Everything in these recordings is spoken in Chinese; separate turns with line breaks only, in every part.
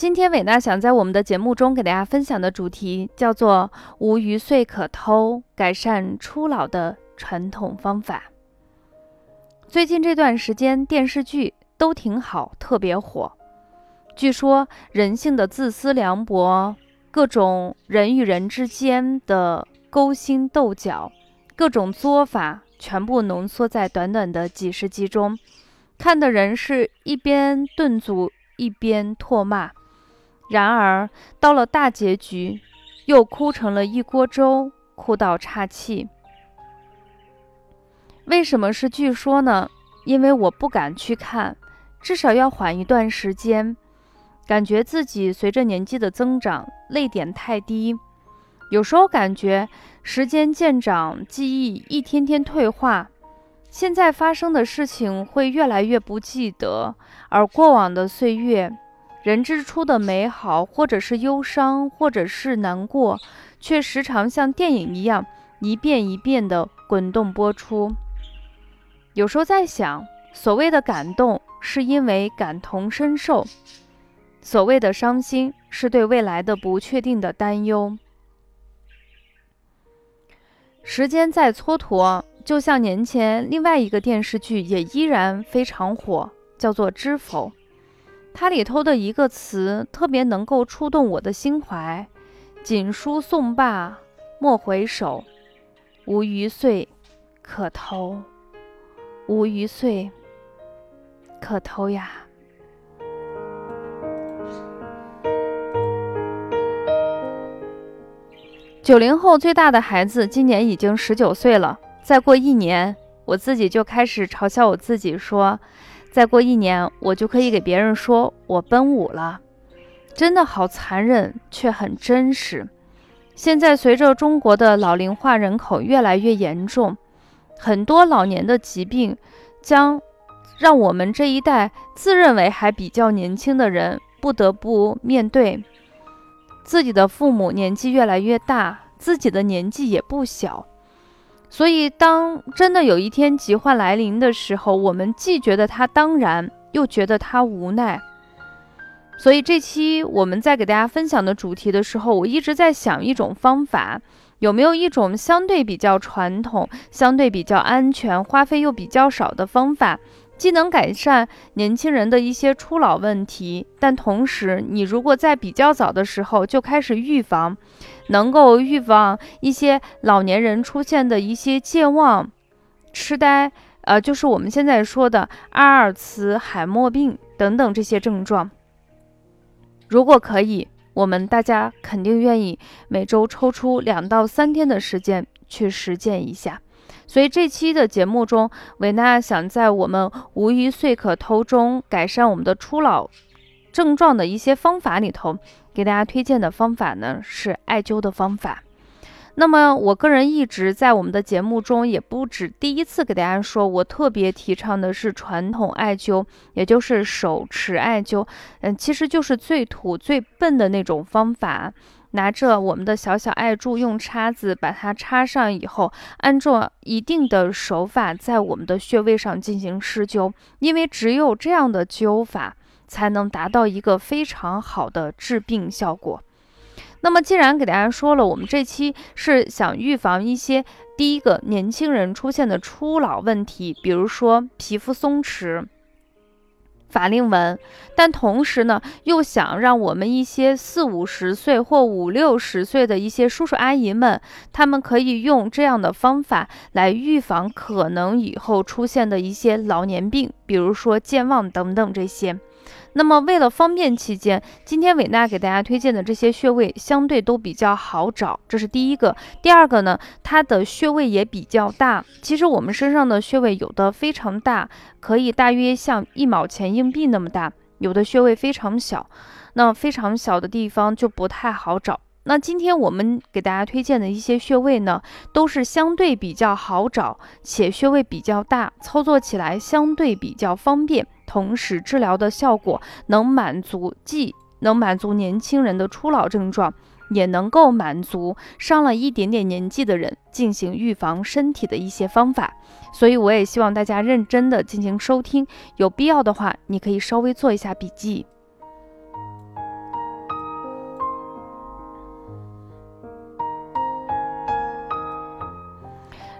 今天伟娜想在我们的节目中给大家分享的主题叫做“无余岁可偷，改善初老的传统方法”。最近这段时间电视剧都挺好，特别火。据说人性的自私凉薄，各种人与人之间的勾心斗角，各种作法，全部浓缩在短短的几十集中，看的人是一边顿足，一边唾骂。然而，到了大结局，又哭成了一锅粥，哭到岔气。为什么是据说呢？因为我不敢去看，至少要缓一段时间。感觉自己随着年纪的增长，泪点太低。有时候感觉时间渐长，记忆一天天退化，现在发生的事情会越来越不记得，而过往的岁月。人之初的美好，或者是忧伤，或者是难过，却时常像电影一样一遍一遍的滚动播出。有时候在想，所谓的感动，是因为感同身受；所谓的伤心，是对未来的不确定的担忧。时间在蹉跎，就像年前另外一个电视剧也依然非常火，叫做《知否》。它里头的一个词特别能够触动我的心怀：“锦书送罢莫回首，无余岁可偷，无余岁可偷呀。”九零后最大的孩子今年已经十九岁了，再过一年，我自己就开始嘲笑我自己说。再过一年，我就可以给别人说我奔五了，真的好残忍，却很真实。现在随着中国的老龄化人口越来越严重，很多老年的疾病将让我们这一代自认为还比较年轻的人不得不面对。自己的父母年纪越来越大，自己的年纪也不小。所以，当真的有一天疾患来临的时候，我们既觉得它当然，又觉得它无奈。所以，这期我们在给大家分享的主题的时候，我一直在想一种方法，有没有一种相对比较传统、相对比较安全、花费又比较少的方法？既能改善年轻人的一些初老问题，但同时，你如果在比较早的时候就开始预防，能够预防一些老年人出现的一些健忘、痴呆，呃，就是我们现在说的阿尔茨海默病等等这些症状。如果可以，我们大家肯定愿意每周抽出两到三天的时间去实践一下。所以这期的节目中，维娜想在我们无一岁可偷中改善我们的初老症状的一些方法里头，给大家推荐的方法呢是艾灸的方法。那么我个人一直在我们的节目中，也不止第一次给大家说，我特别提倡的是传统艾灸，也就是手持艾灸。嗯，其实就是最土最笨的那种方法。拿着我们的小小艾柱，用叉子把它插上以后，按照一定的手法在我们的穴位上进行施灸，因为只有这样的灸法才能达到一个非常好的治病效果。那么，既然给大家说了，我们这期是想预防一些第一个年轻人出现的初老问题，比如说皮肤松弛。法令纹，但同时呢，又想让我们一些四五十岁或五六十岁的一些叔叔阿姨们，他们可以用这样的方法来预防可能以后出现的一些老年病，比如说健忘等等这些。那么为了方便起见，今天伟娜给大家推荐的这些穴位相对都比较好找，这是第一个。第二个呢，它的穴位也比较大。其实我们身上的穴位有的非常大，可以大约像一毛钱硬币那么大；有的穴位非常小，那非常小的地方就不太好找。那今天我们给大家推荐的一些穴位呢，都是相对比较好找，且穴位比较大，操作起来相对比较方便。同时，治疗的效果能满足，既能满足年轻人的初老症状，也能够满足上了一点点年纪的人进行预防身体的一些方法。所以，我也希望大家认真的进行收听，有必要的话，你可以稍微做一下笔记。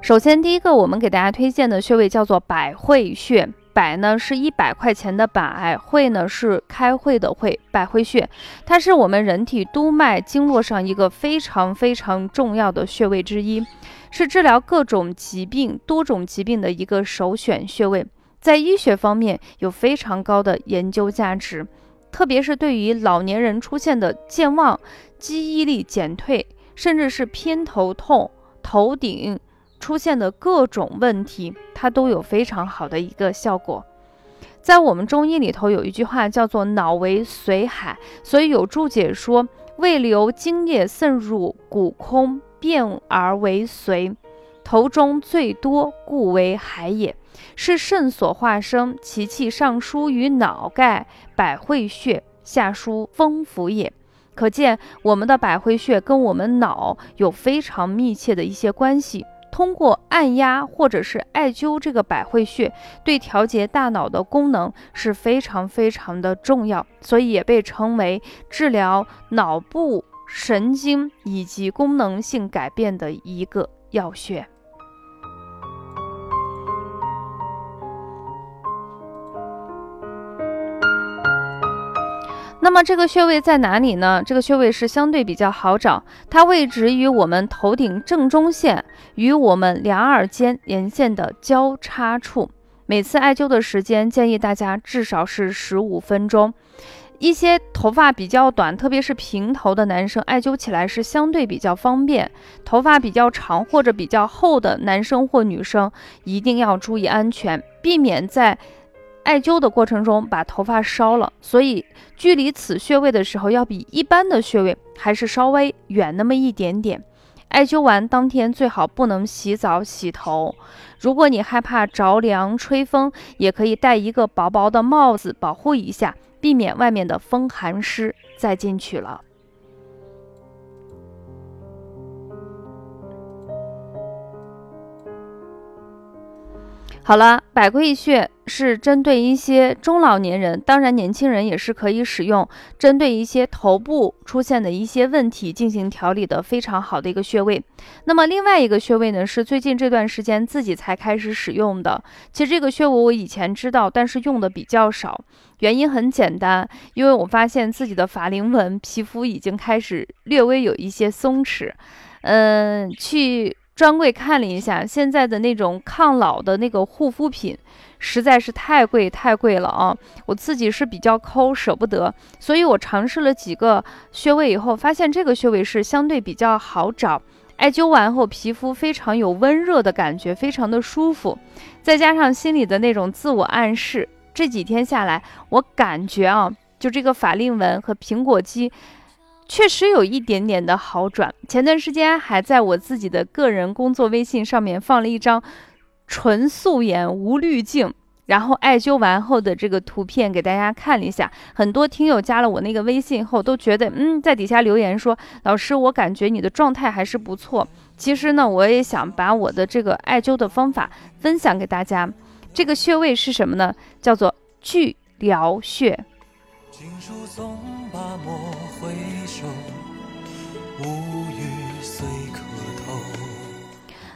首先，第一个我们给大家推荐的穴位叫做百会穴。百呢是一百块钱的百，会呢是开会的会，百会穴，它是我们人体督脉经络上一个非常非常重要的穴位之一，是治疗各种疾病、多种疾病的一个首选穴位，在医学方面有非常高的研究价值，特别是对于老年人出现的健忘、记忆力减退，甚至是偏头痛、头顶。出现的各种问题，它都有非常好的一个效果。在我们中医里头有一句话叫做“脑为髓海”，所以有注解说：“胃流精液渗入骨空，变而为髓，头中最多，故为海也。是肾所化生，其气上输于脑盖，百会穴下输风府也。”可见我们的百会穴跟我们脑有非常密切的一些关系。通过按压或者是艾灸这个百会穴，对调节大脑的功能是非常非常的重要，所以也被称为治疗脑部神经以及功能性改变的一个要穴。那么这个穴位在哪里呢？这个穴位是相对比较好找，它位置于我们头顶正中线与我们两耳间连线的交叉处。每次艾灸的时间建议大家至少是十五分钟。一些头发比较短，特别是平头的男生，艾灸起来是相对比较方便。头发比较长或者比较厚的男生或女生一定要注意安全，避免在。艾灸的过程中把头发烧了，所以距离此穴位的时候要比一般的穴位还是稍微远那么一点点。艾灸完当天最好不能洗澡洗头。如果你害怕着凉吹风，也可以戴一个薄薄的帽子保护一下，避免外面的风寒湿再进去了。好了，百会穴是针对一些中老年人，当然年轻人也是可以使用，针对一些头部出现的一些问题进行调理的非常好的一个穴位。那么另外一个穴位呢，是最近这段时间自己才开始使用的。其实这个穴位我以前知道，但是用的比较少。原因很简单，因为我发现自己的法令纹皮肤已经开始略微有一些松弛，嗯，去。专柜看了一下，现在的那种抗老的那个护肤品，实在是太贵太贵了啊！我自己是比较抠，舍不得，所以我尝试了几个穴位以后，发现这个穴位是相对比较好找。艾灸完后，皮肤非常有温热的感觉，非常的舒服，再加上心里的那种自我暗示，这几天下来，我感觉啊，就这个法令纹和苹果肌。确实有一点点的好转。前段时间还在我自己的个人工作微信上面放了一张纯素颜无滤镜，然后艾灸完后的这个图片给大家看了一下。很多听友加了我那个微信后都觉得，嗯，在底下留言说：“老师，我感觉你的状态还是不错。”其实呢，我也想把我的这个艾灸的方法分享给大家。这个穴位是什么呢？叫做巨髎穴。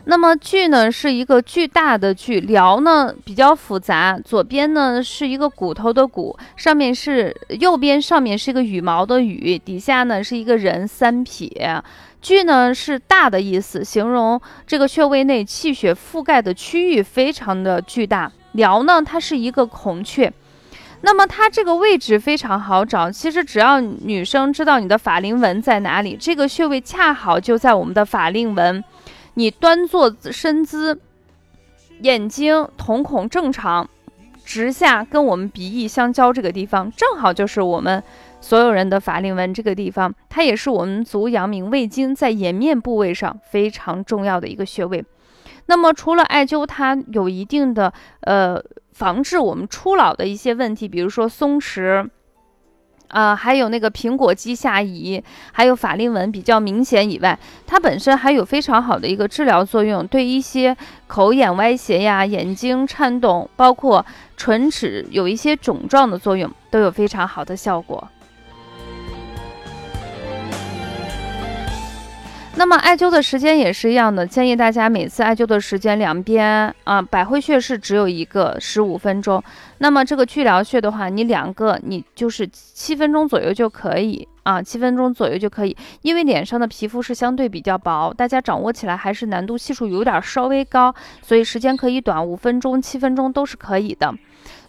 那么巨呢是一个巨大的巨，髎呢比较复杂，左边呢是一个骨头的骨，上面是右边上面是一个羽毛的羽，底下呢是一个人三撇。巨呢是大的意思，形容这个穴位内气血覆盖的区域非常的巨大。髎呢它是一个孔雀。那么它这个位置非常好找，其实只要女生知道你的法令纹在哪里，这个穴位恰好就在我们的法令纹。你端坐身姿，眼睛瞳孔正常，直下跟我们鼻翼相交这个地方，正好就是我们所有人的法令纹这个地方，它也是我们足阳明胃经在颜面部位上非常重要的一个穴位。那么除了艾灸，它有一定的呃。防治我们初老的一些问题，比如说松弛，啊，还有那个苹果肌下移，还有法令纹比较明显以外，它本身还有非常好的一个治疗作用，对一些口眼歪斜呀、眼睛颤动，包括唇齿有一些肿胀的作用，都有非常好的效果。那么艾灸的时间也是一样的，建议大家每次艾灸的时间两边啊，百会穴是只有一个十五分钟。那么这个聚疗穴的话，你两个你就是七分钟左右就可以啊，七分钟左右就可以。因为脸上的皮肤是相对比较薄，大家掌握起来还是难度系数有点稍微高，所以时间可以短，五分钟、七分钟都是可以的。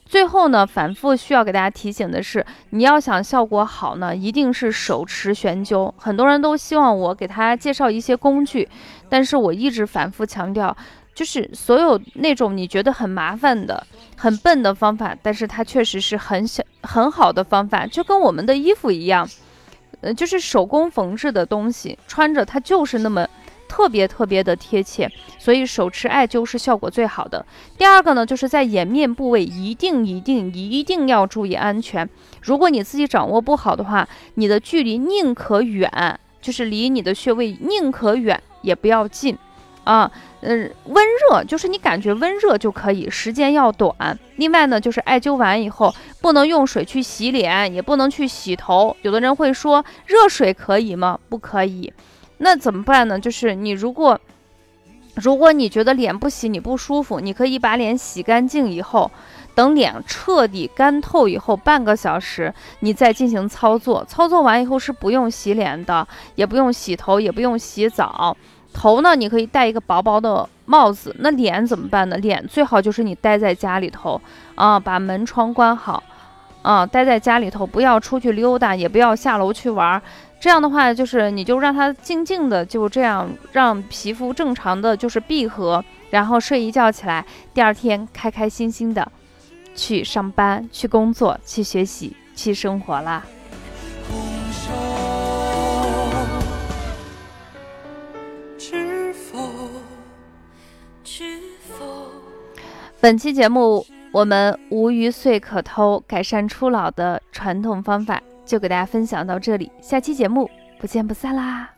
最后呢，反复需要给大家提醒的是，你要想效果好呢，一定是手持悬灸。很多人都希望我给他介绍一些工具，但是我一直反复强调，就是所有那种你觉得很麻烦的、很笨的方法，但是它确实是很小很好的方法，就跟我们的衣服一样，呃，就是手工缝制的东西，穿着它就是那么。特别特别的贴切，所以手持艾灸是效果最好的。第二个呢，就是在颜面部位一定一定一定要注意安全。如果你自己掌握不好的话，你的距离宁可远，就是离你的穴位宁可远也不要近啊。嗯，温热就是你感觉温热就可以，时间要短。另外呢，就是艾灸完以后不能用水去洗脸，也不能去洗头。有的人会说热水可以吗？不可以。那怎么办呢？就是你如果，如果你觉得脸不洗你不舒服，你可以把脸洗干净以后，等脸彻底干透以后，半个小时你再进行操作。操作完以后是不用洗脸的，也不用洗头，也不用洗澡。头呢，你可以戴一个薄薄的帽子。那脸怎么办呢？脸最好就是你待在家里头啊，把门窗关好啊，待在家里头，不要出去溜达，也不要下楼去玩。这样的话，就是你就让它静静的，就这样让皮肤正常的就是闭合，然后睡一觉起来，第二天开开心心的去上班、去工作、去学习、去生活啦。本期节目我们无鱼碎可偷，改善初老的传统方法。就给大家分享到这里，下期节目不见不散啦！